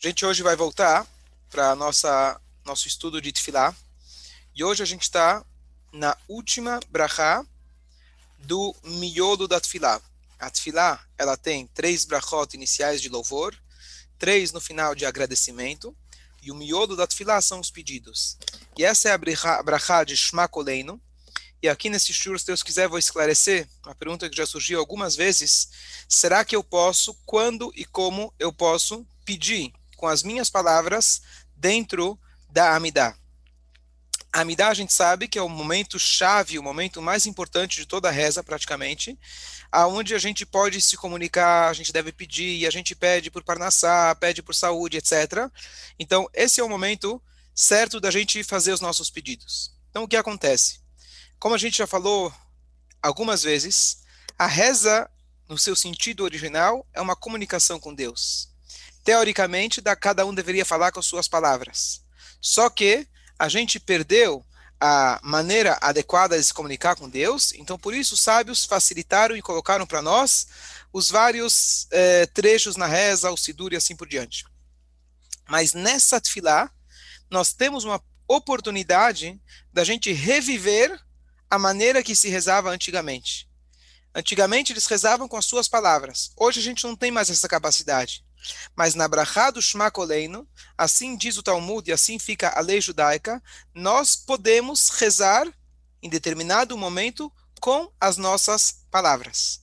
A gente hoje vai voltar para nossa nosso estudo de Tfilá. E hoje a gente está na última brachá do miolo da Tfilá. A Tfilá, ela tem três brachot iniciais de louvor, três no final de agradecimento, e o miolo da Tfilá são os pedidos. E essa é a brachá de Shma Koleinu. E aqui nesse shur, se Deus quiser, vou esclarecer uma pergunta que já surgiu algumas vezes. Será que eu posso, quando e como eu posso pedir com as minhas palavras dentro da Amidá. A Amidá a gente sabe que é o momento chave, o momento mais importante de toda a reza, praticamente, aonde a gente pode se comunicar, a gente deve pedir, a gente pede por Parnassá, pede por saúde, etc. Então, esse é o momento certo da gente fazer os nossos pedidos. Então, o que acontece? Como a gente já falou algumas vezes, a reza, no seu sentido original, é uma comunicação com Deus teoricamente, da, cada um deveria falar com as suas palavras. Só que a gente perdeu a maneira adequada de se comunicar com Deus, então por isso os sábios facilitaram e colocaram para nós os vários eh, trechos na reza, o Sidur e assim por diante. Mas nessa tefilá, nós temos uma oportunidade da gente reviver a maneira que se rezava antigamente. Antigamente eles rezavam com as suas palavras. Hoje a gente não tem mais essa capacidade. Mas na brachá do Shema Koleinu, assim diz o Talmud e assim fica a lei judaica, nós podemos rezar em determinado momento com as nossas palavras.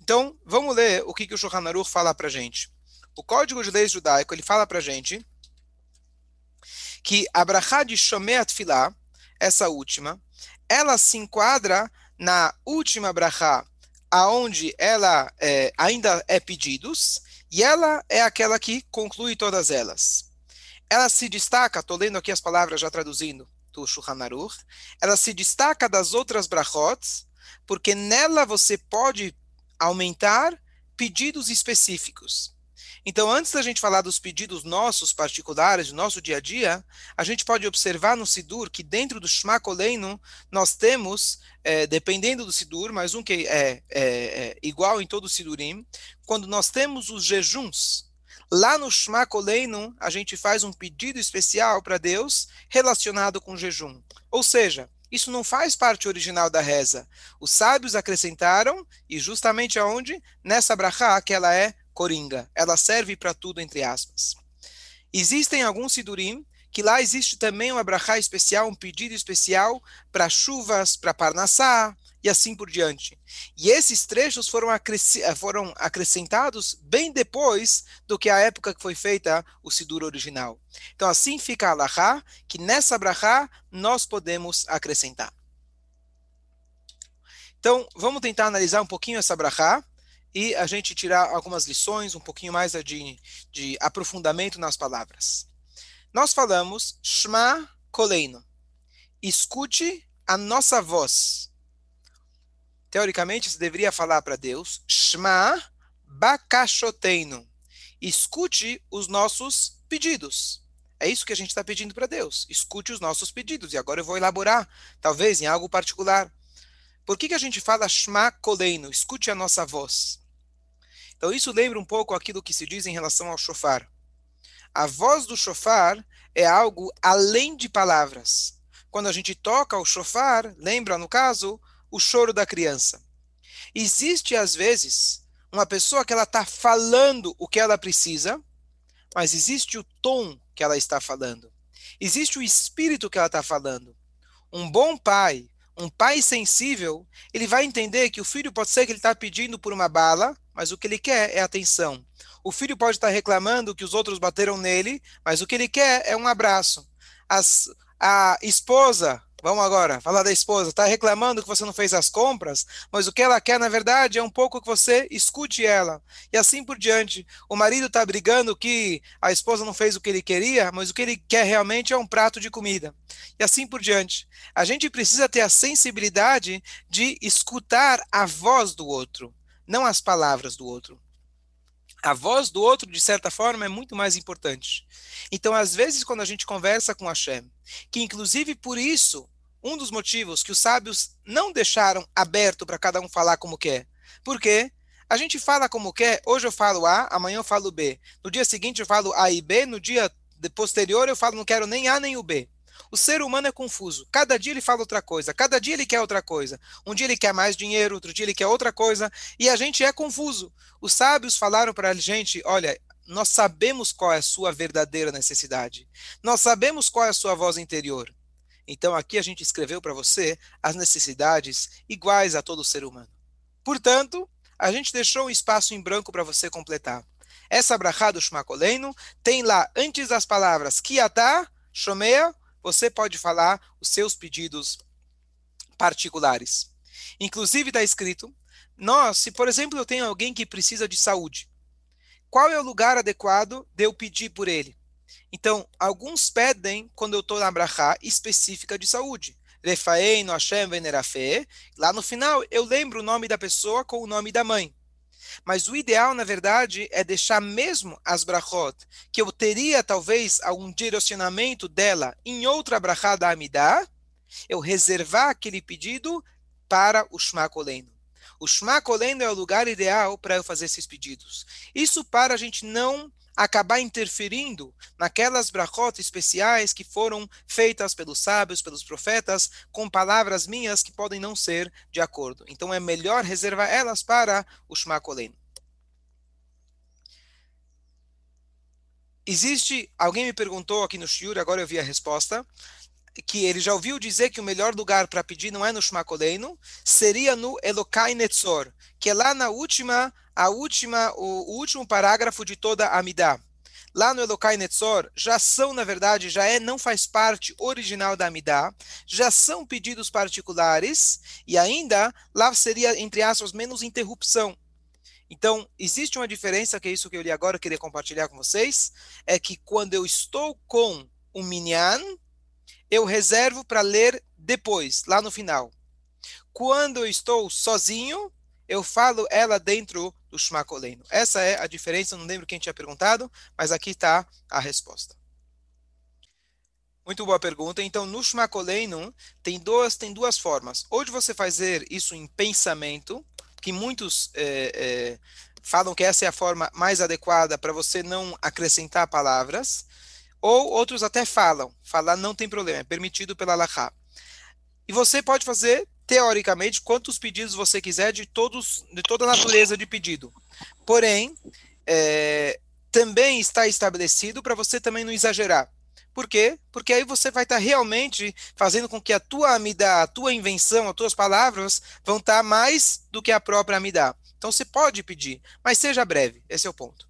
Então, vamos ler o que, que o Shulchan Aruch fala para gente. O Código de Leis Judaico, ele fala para gente que a brachá de Shomeat Filah, essa última, ela se enquadra na última brachá, aonde ela é, ainda é pedidos, e ela é aquela que conclui todas elas. Ela se destaca, estou lendo aqui as palavras já traduzindo do Shulchan Aruch, ela se destaca das outras brachot, porque nela você pode aumentar pedidos específicos. Então, antes da gente falar dos pedidos nossos particulares, do nosso dia a dia, a gente pode observar no Sidur que dentro do Shema Koleinu nós temos, é, dependendo do Sidur, mas um que é, é, é, igual em todo o Sidurim, quando nós temos os jejuns. Lá no Shema Koleinu, a gente faz um pedido especial para Deus relacionado com jejum. Ou seja, isso não faz parte original da reza. Os sábios acrescentaram, e justamente aonde? Nessa brachá, que ela é coringa. Ela serve para tudo, entre aspas. Existem alguns sidurim que lá existe também uma brachá especial, um pedido especial para chuvas, para parnassá e assim por diante. E esses trechos foram, foram acrescentados bem depois do que a época que foi feita o sidur original. Então assim fica a alahá, que nessa brachá nós podemos acrescentar. Então, vamos tentar analisar um pouquinho essa brachá e a gente tirar algumas lições, um pouquinho mais de, de aprofundamento nas palavras. Nós falamos Shma Koleino. Escute a nossa voz. Teoricamente, você deveria falar para Deus Shma Bakashoteino. Escute os nossos pedidos. É isso que a gente está pedindo para Deus. Escute os nossos pedidos. E agora eu vou elaborar, talvez em algo particular. Por que, que a gente fala Shma Koleino? Escute a nossa voz. Então isso lembra um pouco aquilo que se diz em relação ao shofar. A voz do shofar é algo além de palavras. Quando a gente toca o shofar, lembra, no caso, o choro da criança. Existe, às vezes, uma pessoa que ela está falando o que ela precisa, mas existe o tom que ela está falando. Existe o espírito que ela está falando. Um bom pai, um pai sensível, ele vai entender que o filho pode ser que ele está pedindo por uma bala, mas o que ele quer é atenção. O filho pode estar reclamando que os outros bateram nele, mas o que ele quer é um abraço. As, a esposa Vamos agora falar da esposa. Está reclamando que você não fez as compras, mas o que ela quer, na verdade, é um pouco que você escute ela. E assim por diante. O marido está brigando que a esposa não fez o que ele queria, mas o que ele quer realmente é um prato de comida. E assim por diante. A gente precisa ter a sensibilidade de escutar a voz do outro, não as palavras do outro a voz do outro, de certa forma, é muito mais importante. Então, às vezes, quando a gente conversa com Hashem, que inclusive por isso, um dos motivos que os sábios não deixaram aberto para cada um falar como quer, porque A gente fala como quer, hoje eu falo A, amanhã eu falo B. No dia seguinte eu falo A e B, no dia posterior eu falo não quero nem A nem o B. O ser humano é confuso. Cada dia ele fala outra coisa, cada dia ele quer outra coisa. Um dia ele quer mais dinheiro, outro dia ele quer outra coisa, e a gente é confuso. Os sábios falaram para a gente: olha, nós sabemos qual é a sua verdadeira necessidade. Nós sabemos qual é a sua voz interior. Então aqui a gente escreveu para você as necessidades iguais a todo ser humano. Portanto, a gente deixou um espaço em branco para você completar. Essa brachá do tem lá, antes das palavras Kiatá, Shomea, você pode falar os seus pedidos particulares. Inclusive está escrito, nós, se por exemplo eu tenho alguém que precisa de saúde, qual é o lugar adequado de eu pedir por ele? Então, alguns pedem quando eu estou na brachá específica de saúde. no Hashem Venerafé. Lá no final, eu lembro o nome da pessoa com o nome da mãe. Mas o ideal, na verdade, é deixar mesmo as brachot, que eu teria talvez algum direcionamento dela em outra brachá da Amidá, eu reservar aquele pedido para o Shema Koleno. O Shema Koleno é o lugar ideal para eu fazer esses pedidos. Isso para a gente não acabar interferindo naquelas brachot especiais que foram feitas pelos sábios, pelos profetas, com palavras minhas que podem não ser de acordo. Então é melhor reservar elas para o Shema Koleno. Existe, alguém me perguntou aqui no Shiur, agora eu vi a resposta, que ele já ouviu dizer que o melhor lugar para pedir não é no Shmakoleinu, seria no Elokai Netzor, que é lá na última, a última, o, o último parágrafo de toda a Amidah. Lá no Elokai Netzor, já são, na verdade, já é, não faz parte original da Amidah, já são pedidos particulares, e ainda lá seria, entre aspas, menos interrupção. Então, existe uma diferença, que é isso que eu li agora, eu queria compartilhar com vocês, é que quando eu estou com o Minyan, eu reservo para ler depois, lá no final. Quando eu estou sozinho, eu falo ela dentro do Shmakoleno. Essa é a diferença, não lembro quem tinha perguntado, mas aqui está a resposta. Muito boa pergunta. Então, no Shmakoleno, tem duas, tem duas formas. Ou de você fazer isso em pensamento, que muitos é, é, falam que essa é a forma mais adequada para você não acrescentar palavras, ou outros até falam. Falar não tem problema, é permitido pela Lahá. E você pode fazer, teoricamente, quantos pedidos você quiser de, todos, de toda a natureza de pedido. Porém, é, também está estabelecido para você também não exagerar. Por quê? Porque aí você vai estar realmente fazendo com que a tua amida, a tua invenção, as tuas palavras vão estar mais do que a própria amida. Então você pode pedir, mas seja breve. Esse é o ponto.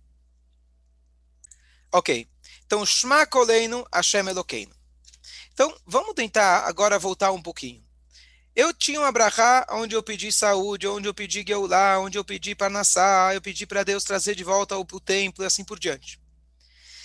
Ok. Então, Shma Koleinu Hashem Elokeinu. Então, vamos tentar agora voltar um pouquinho. Eu tinha uma brachá onde eu pedi saúde, onde eu pedi Geulah, onde eu pedi Parnassá, eu pedi para Deus trazer de volta o, o templo e assim por diante.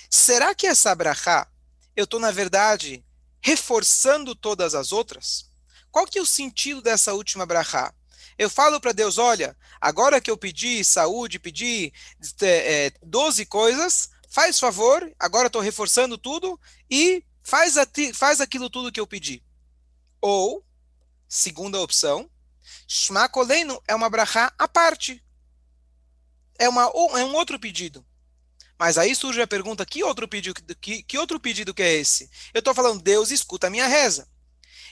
Será que essa brachá, eu estou, na verdade, reforçando todas as outras? Qual que é o sentido dessa última brachá? Eu falo para Deus, olha, agora que eu pedi saúde, pedi é, 12 coisas, faz favor, agora estou reforçando tudo e faz, faz aquilo tudo que eu pedi. Ou, segunda opção, Shema Koleno é uma brachá à parte. É, uma, é um outro pedido. Mas aí surge a pergunta, que outro pedido que, que outro pedido que é esse? Eu estou falando, Deus escuta a minha reza.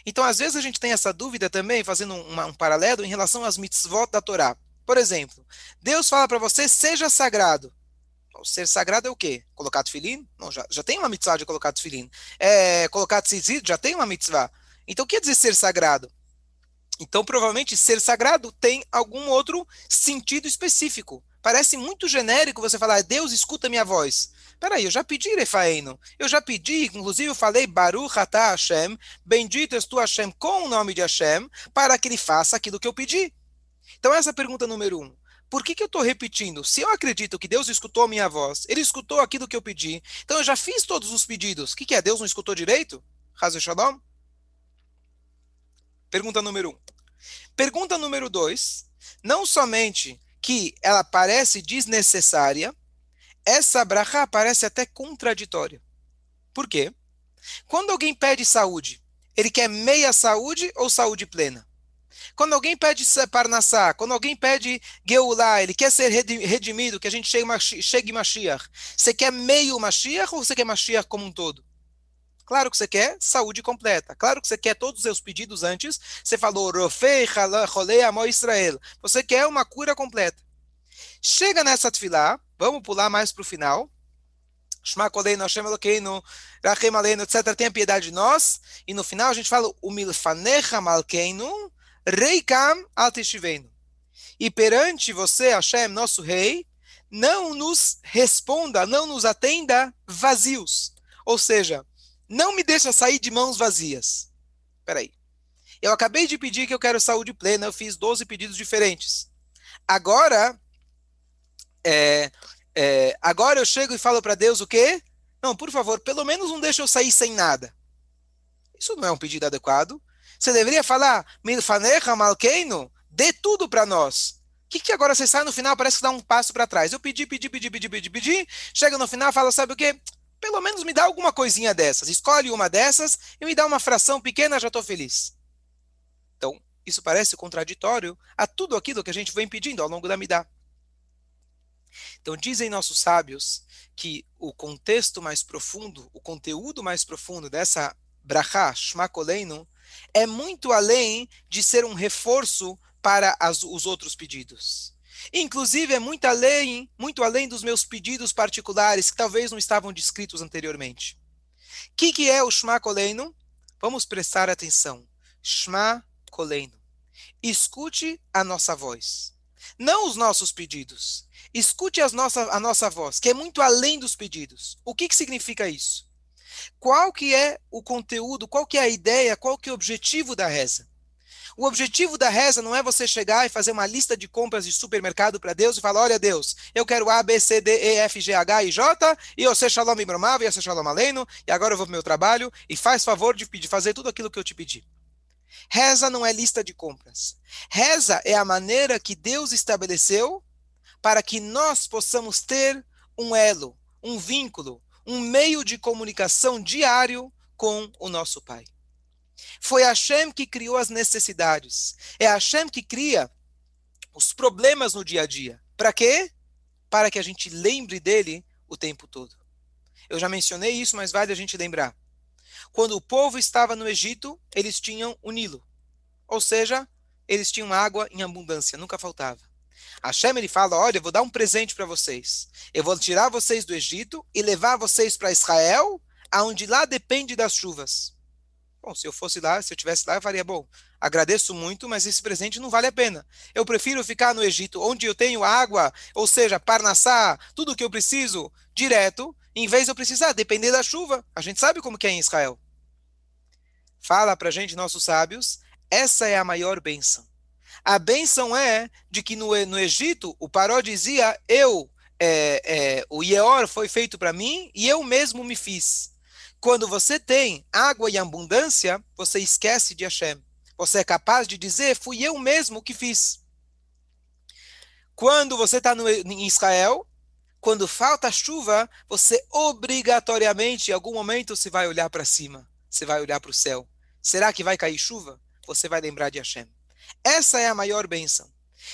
Então, às vezes a gente tem essa dúvida também, fazendo uma, um paralelo em relação às mitzvot da Torá. Por exemplo, Deus fala para você, seja sagrado. O ser sagrado é o quê? Colocar tefilim? Não, já, já tem uma mitzvah de colocar tefilim. É, colocar tzizit, já tem uma mitzvah. Então, o que quer dizer ser sagrado? Então, provavelmente, ser sagrado tem algum outro sentido específico. Parece muito genérico você falar, Deus escuta minha voz. Peraí, eu já pedi Refaeno. Eu já pedi, inclusive eu falei Baruch atah Hashem, bendito és tu Hashem com o nome de Hashem, para que ele faça aquilo que eu pedi. Então essa é a pergunta número um. Por que, que eu estou repetindo? Se eu acredito que Deus escutou a minha voz, Ele escutou aquilo que eu pedi, então eu já fiz todos os pedidos. O que, que é? Deus não escutou direito? Hazel Shalom? Pergunta número um. Pergunta número dois. Não somente que ela parece desnecessária, essa brachá parece até contraditória. Por quê? Quando alguém pede saúde, ele quer meia saúde ou saúde plena? Quando alguém pede Parnassá, quando alguém pede Geulah, ele quer ser redimido, que a gente chegue, chegue Mashiach. Você quer meio Mashiach ou você quer Mashiach como um todo? Claro que você quer saúde completa. Claro que você quer todos os seus pedidos antes. Você falou, Rolei, Israel. Você quer uma cura completa. Chega nessa tefilá, vamos pular mais para o final. Shema Hashem etc. Tenha piedade de nós. E no final a gente fala, Umilfanecha Malkeinu, Reikam Altishivenu. E perante você, Hashem, nosso rei, não nos responda, não nos atenda vazios. Ou seja, não me deixa sair de mãos vazias. Peraí. Eu acabei de pedir que eu quero saúde plena, eu fiz 12 pedidos diferentes. Agora, é, é, agora eu chego e falo para Deus o quê? Não, por favor, pelo menos não deixa eu sair sem nada. Isso não é um pedido adequado. Você deveria falar, Milfanecha Malkeino, dê tudo para nós. O que, que agora você sai no final, parece que dá um passo para trás. Eu pedi, pedi, pedi, pedi, pedi, pedi, chega no final fala, sabe o quê? Pelo menos me dá alguma coisinha dessas. Escolhe uma dessas e me dá uma fração pequena, já estou feliz. Então, isso parece contraditório a tudo aquilo que a gente vem pedindo ao longo da Midá. Então, dizem nossos sábios que o contexto mais profundo, o conteúdo mais profundo dessa brachá, shmakoleinu, é muito além de ser um reforço para as, os outros pedidos. Inclusive, é muito além, muito além dos meus pedidos particulares, que talvez não estavam descritos anteriormente. O que, que é o Shma Koleinu? Vamos prestar atenção. Shma Koleinu. Escute a nossa voz. Não os nossos pedidos. Escute as nossa, a nossa voz, que é muito além dos pedidos. O que, que significa isso? Qual que é o conteúdo, qual que é a ideia, qual que é o objetivo da reza? O objetivo da reza não é você chegar e fazer uma lista de compras de supermercado para Deus e falar: olha, Deus, eu quero A, B, C, D, E, F, G, H e J, e eu sei Shalom Ibromav, e eu sei Shalom Aleino, e agora eu vou para o meu trabalho, e faz favor de pedir, fazer tudo aquilo que eu te pedi. Reza não é lista de compras. Reza é a maneira que Deus estabeleceu para que nós possamos ter um elo, um vínculo, um meio de comunicação diário com o nosso Pai. Foi Hashem que criou as necessidades. É Hashem que cria os problemas no dia a dia. Para quê? Para que a gente lembre dele o tempo todo. Eu já mencionei isso, mas vale a gente lembrar. Quando o povo estava no Egito, eles tinham o Nilo. Ou seja, eles tinham água em abundância, nunca faltava. Hashem ele fala: Olha, eu vou dar um presente para vocês. Eu vou tirar vocês do Egito e levar vocês para Israel, aonde lá depende das chuvas. Bom, se eu fosse lá, se eu tivesse lá, eu faria, bom, agradeço muito, mas esse presente não vale a pena. Eu prefiro ficar no Egito, onde eu tenho água, ou seja, Parnassá, tudo o que eu preciso, direto, em vez de eu precisar depender da chuva. A gente sabe como que é em Israel. Fala pra gente, nossos sábios, essa é a maior bênção. A bênção é de que no, no Egito, o Paró dizia, eu, é, é, o Yeor foi feito para mim e eu mesmo me fiz. Quando você tem água e abundância, você esquece de Hashem. Você é capaz de dizer, fui eu mesmo que fiz. Quando você está em Israel, quando falta chuva, você obrigatoriamente, em algum momento, você vai olhar para cima. Você vai olhar para o céu. Será que vai cair chuva? Você vai lembrar de Hashem. Essa é a maior bênção.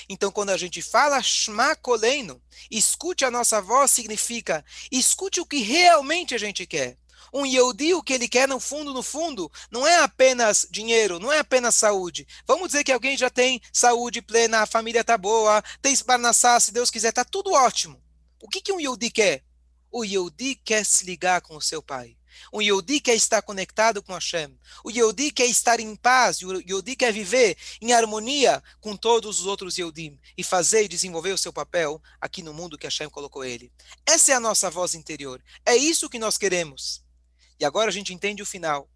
Então, quando a gente fala Shma Koleino, escute a nossa voz, significa escute o que realmente a gente quer. Um Yehudi, o que ele quer no fundo, no fundo, não é apenas dinheiro, não é apenas saúde. Vamos dizer que alguém já tem saúde plena, a família tá boa, tem Barnassá, se Deus quiser, tá tudo ótimo. O que, que um Yehudi quer? O Yehudi quer se ligar com o seu pai. O Yehudi quer estar conectado com Hashem. O Yehudi quer estar em paz. O Yehudi quer viver em harmonia com todos os outros Yehudim e fazer e desenvolver o seu papel aqui no mundo que Hashem colocou ele. Essa é a nossa voz interior. É isso que nós queremos. E agora a gente entende o final.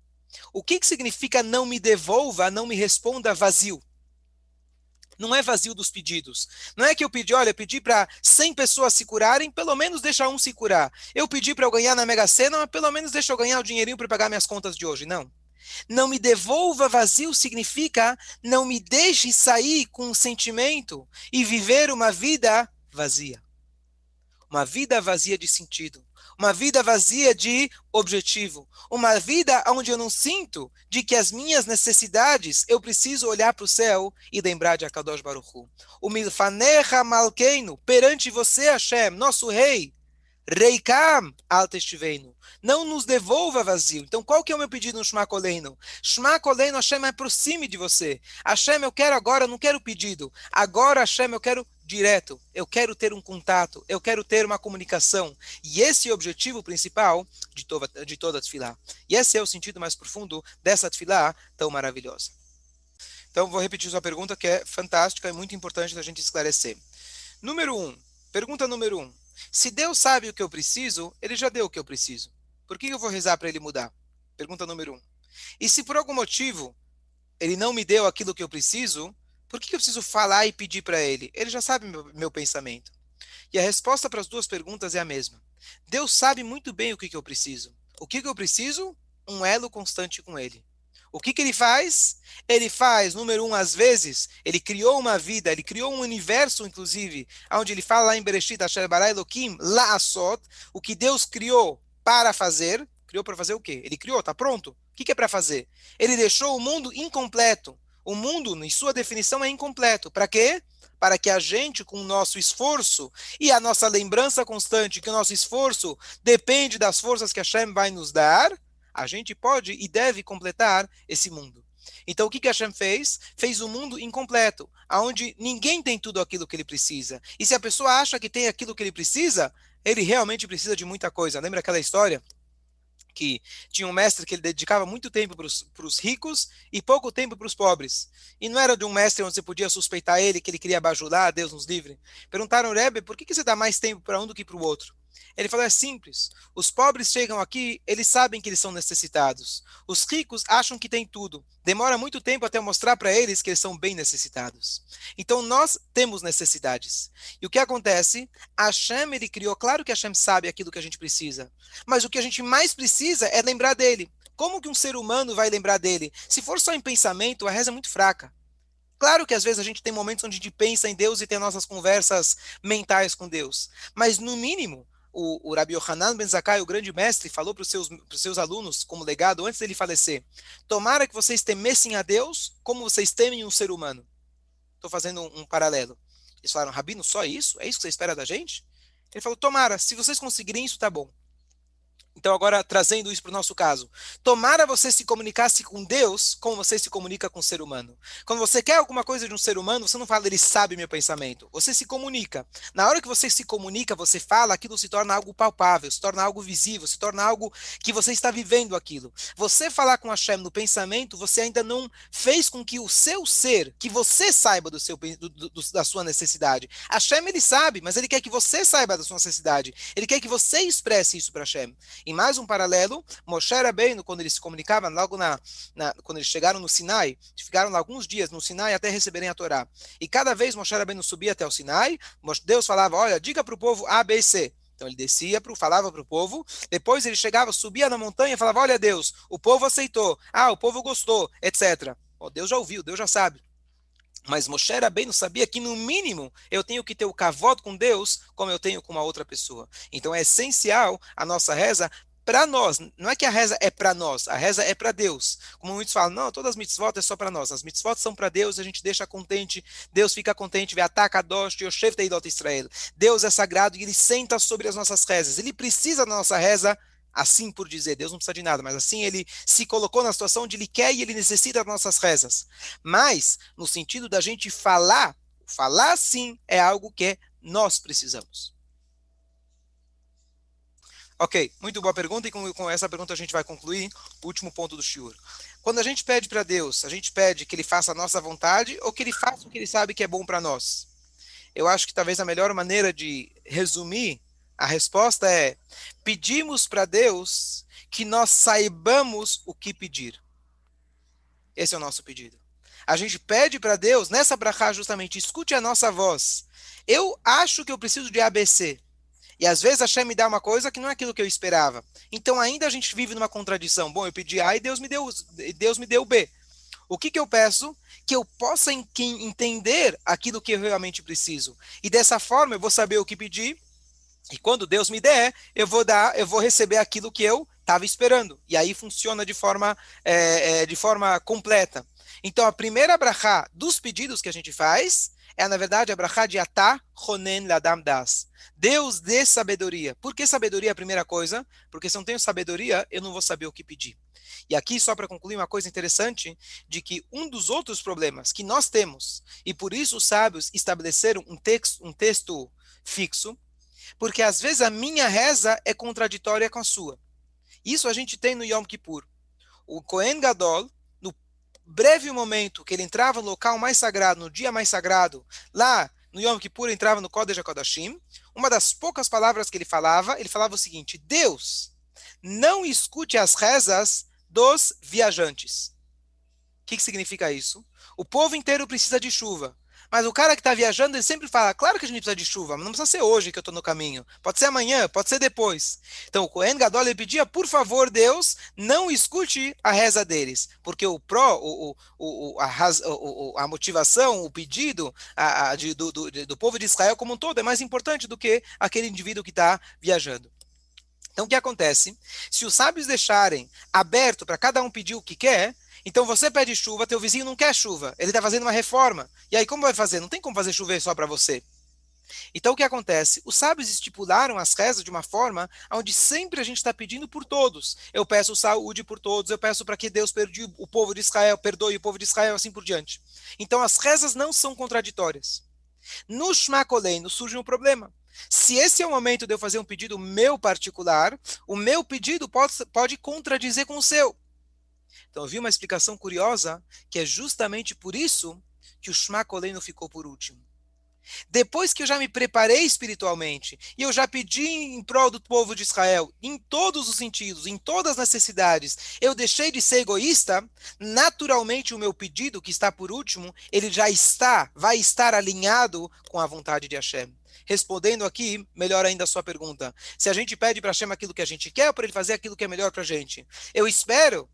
O que, que significa não me devolva, não me responda vazio? Não é vazio dos pedidos. Não é que eu pedi, olha, eu pedi para 100 pessoas se curarem, pelo menos deixa um se curar. Eu pedi para eu ganhar na Mega Sena, mas pelo menos deixa eu ganhar o dinheirinho para pagar minhas contas de hoje. Não. Não me devolva vazio significa não me deixe sair com um sentimento e viver uma vida vazia. Uma vida vazia de sentido, uma vida vazia de objetivo, uma vida onde eu não sinto de que as minhas necessidades, eu preciso olhar para o céu e lembrar de Akadosh Baruch Hu. O milfanecha malkeino, perante você, Hashem, nosso rei, reikam altestiveno, não nos devolva vazio. Então, qual que é o meu pedido no Shema Koleino? Shema Koleino, Hashem, aproxime de você. Hashem, eu quero agora, não quero pedido. Agora, Hashem, eu quero direto. Eu quero ter um contato, eu quero ter uma comunicação. E esse é o objetivo principal de toda, de toda a tefilá. E esse é o sentido mais profundo dessa tefilá tão maravilhosa. Então, vou repetir sua pergunta, que é fantástica e muito importante da gente esclarecer. Número um, pergunta número um. Se Deus sabe o que eu preciso, ele já deu o que eu preciso. Por que eu vou rezar para ele mudar? Pergunta número um. E se por algum motivo ele não me deu aquilo que eu preciso, por que eu preciso falar e pedir para ele? Ele já sabe meu, meu pensamento. E a resposta para as duas perguntas é a mesma. Deus sabe muito bem o que, que eu preciso. O que, que eu preciso? Um elo constante com ele. O que, que ele faz? Ele faz, número um, às vezes, ele criou uma vida, ele criou um universo, inclusive, onde ele fala lá em Bereshit, Asher Bara Elohim, La'asot, o que Deus criou para fazer. Criou para fazer o quê? Ele criou, tá pronto. O que, que é para fazer? Ele deixou o mundo incompleto. O mundo, em sua definição, é incompleto. Para quê? Para que a gente, com o nosso esforço e a nossa lembrança constante que o nosso esforço depende das forças que a Hashem vai nos dar, a gente pode e deve completar esse mundo. Então, o que, que Hashem fez? Fez o um mundo incompleto, onde ninguém tem tudo aquilo que ele precisa. E se a pessoa acha que tem aquilo que ele precisa, ele realmente precisa de muita coisa. Lembra aquela história? Que tinha um mestre que ele dedicava muito tempo para os ricos e pouco tempo para os pobres. E não era de um mestre onde você podia suspeitar ele que ele queria bajular, Deus nos livre. Perguntaram, Rebbe, por que, que você dá mais tempo para um do que para o outro? Ele falou: é simples. Os pobres chegam aqui, eles sabem que eles são necessitados. Os ricos acham que têm tudo. Demora muito tempo até mostrar para eles que eles são bem necessitados. Então nós temos necessidades. E o que acontece? Hashem, ele criou, claro que Hashem sabe aquilo que a gente precisa. Mas o que a gente mais precisa é lembrar dele. Como que um ser humano vai lembrar dele? Se for só em pensamento, a reza é muito fraca. Claro que às vezes a gente tem momentos onde a gente pensa em Deus e tem nossas conversas mentais com Deus. Mas no mínimo, o, o Rabi Yohanan Ben Zakkai, o grande mestre, falou para os seus, seus alunos, como legado, antes dele falecer: Tomara que vocês temessem a Deus como vocês temem um ser humano. Estou fazendo um, um, paralelo. Eles falaram, Rabino, só isso? É isso que você espera da gente? Ele falou: Tomara, se vocês conseguirem isso, tá bom. Então, agora trazendo isso para o nosso caso. Tomara você se comunicasse com Deus como você se comunica com o ser humano. Quando você quer alguma coisa de um ser humano, você não fala, ele sabe meu pensamento. Você se comunica. Na hora que você se comunica, você fala, aquilo se torna algo palpável, se torna algo visível, se torna algo que você está vivendo aquilo. Você falar com Hashem no pensamento, você ainda não fez com que o seu ser, que você saiba do seu, do, do, da sua necessidade. Hashem, ele sabe, mas ele quer que você saiba da sua necessidade. Ele quer que você expresse isso para Hashem. Em mais um paralelo, Moshe Rabbeinu, quando eles se comunicavam, logo na, na, quando eles chegaram no Sinai, ficaram lá alguns dias no Sinai até receberem a Torá. E cada vez Moshe Rabbeinu subia até o Sinai, Deus falava, olha, diga para o povo A, B e C. Então ele descia, pro, falava para o povo, depois ele chegava, subia na montanha e falava, olha Deus, o povo aceitou, ah, o povo gostou, etc. Oh, Deus já ouviu, Deus já sabe. Mas Moshe não sabia que, no mínimo, eu tenho que ter o cavoto com Deus como eu tenho com uma outra pessoa. Então é essencial a nossa reza para nós. Não é que a reza é para nós, a reza é para Deus. Como muitos falam, não, todas as mitzvot é só para nós. As mitzvot são para Deus, a gente deixa doente, Deus fica contente, vê ataca Dosh, Yoshev Teidot Israel. Deus é sagrado e ele senta sobre as nossas rezas. Ele precisa da nossa reza assim por dizer, Deus não precisa de nada, mas assim ele se colocou na situação onde ele quer e ele necessita das nossas rezas. Mas, no sentido da gente falar, falar sim é algo que nós precisamos. Ok, muito boa pergunta, e com, com, essa pergunta a gente vai concluir o último ponto do Shiur. Quando a gente pede para Deus, a gente pede que Ele faça a nossa vontade ou que Ele faça o que Ele sabe que é bom para nós? Eu acho que talvez a melhor maneira de resumir a resposta é: pedimos para Deus que nós saibamos o que pedir. Esse é o nosso pedido. A gente pede para Deus, nessa brachá justamente, escute a nossa voz. Eu acho que eu preciso de ABC. E às vezes a Hashem me dá uma coisa que não é aquilo que eu esperava. Então ainda a gente vive numa contradição. Bom, eu pedi A e Deus me deu, Deus me deu B. O que, que eu peço? Que eu possa entender aquilo que eu realmente preciso. E dessa forma eu vou saber o que pedir E quando Deus me der, eu vou dar, eu vou receber aquilo que eu estava esperando. E aí funciona de forma, é, é, de forma completa. Então, a primeira brachá dos pedidos que a gente faz é, na verdade, a brachá de Atá Ronen Ladam Das. Deus dê sabedoria. Por que sabedoria é a primeira coisa? Porque se não tenho sabedoria, eu não vou saber o que pedir. E aqui, só para concluir, uma coisa interessante, de que um dos outros problemas que nós temos, e por isso os sábios estabeleceram um texto, um texto fixo, porque às vezes a minha reza é contraditória com a sua. Isso a gente tem no Yom Kippur. O Kohen Gadol, no breve momento que ele entrava no local mais sagrado, no dia mais sagrado, lá no Yom Kippur entrava no Kodesh HaKodashim, uma das poucas palavras que ele falava, ele falava o seguinte, Deus, não escute as rezas dos viajantes. O que, que significa isso? O povo inteiro precisa de chuva. Mas o cara que está viajando, ele sempre fala, claro que a gente precisa de chuva, mas não precisa ser hoje que eu estou no caminho. Pode ser amanhã, pode ser depois. Então o Cohen Gadol ele pedia, por favor, Deus, não escute a reza deles. Porque o pró, o, o, o, a, a, motivação, o pedido a, a, de, do, do, do povo de Israel como um todo é mais importante do que aquele indivíduo que está viajando. Então, o que acontece? Se os sábios deixarem aberto para cada um pedir o que quer, então você pede chuva, teu vizinho não quer chuva, ele está fazendo uma reforma. E aí, como vai fazer? Não tem como fazer chover só para você. Então, o que acontece? Os sábios estipularam as rezas de uma forma onde sempre a gente está pedindo por todos. Eu peço saúde por todos, eu peço para que Deus perdoe o povo de Israel, perdoe o povo de Israel, assim por diante. Então, as rezas não são contraditórias. No Shmakoleino surge um problema. Se esse é o momento de eu fazer um pedido meu particular, o meu pedido pode, pode contradizer com o seu. Então, eu vi uma explicação curiosa, que é justamente por isso que o Shema Koleinu ficou por último. Depois que eu já me preparei espiritualmente e eu já pedi em prol do povo de Israel, em todos os sentidos, em todas as necessidades, eu deixei de ser egoísta, naturalmente o meu pedido, que está por último, ele já está, vai estar alinhado com a vontade de Hashem. Respondendo aqui, melhor ainda a sua pergunta. Se a gente pede para Hashem aquilo que a gente quer, para ele fazer aquilo que é melhor para a gente? Eu espero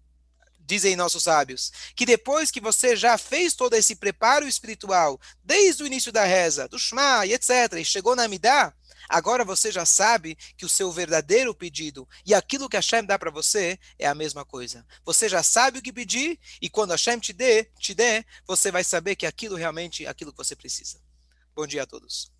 dizem nossos sábios, que depois que você já fez todo esse preparo espiritual, desde o início da reza, do Shema e etc., e chegou na Midah, agora você já sabe que o seu verdadeiro pedido e aquilo que Hashem dá para você é a mesma coisa. Você já sabe o que pedir, e quando Hashem te dê, te dê, você vai saber que aquilo realmente é aquilo que você precisa. Bom dia a todos.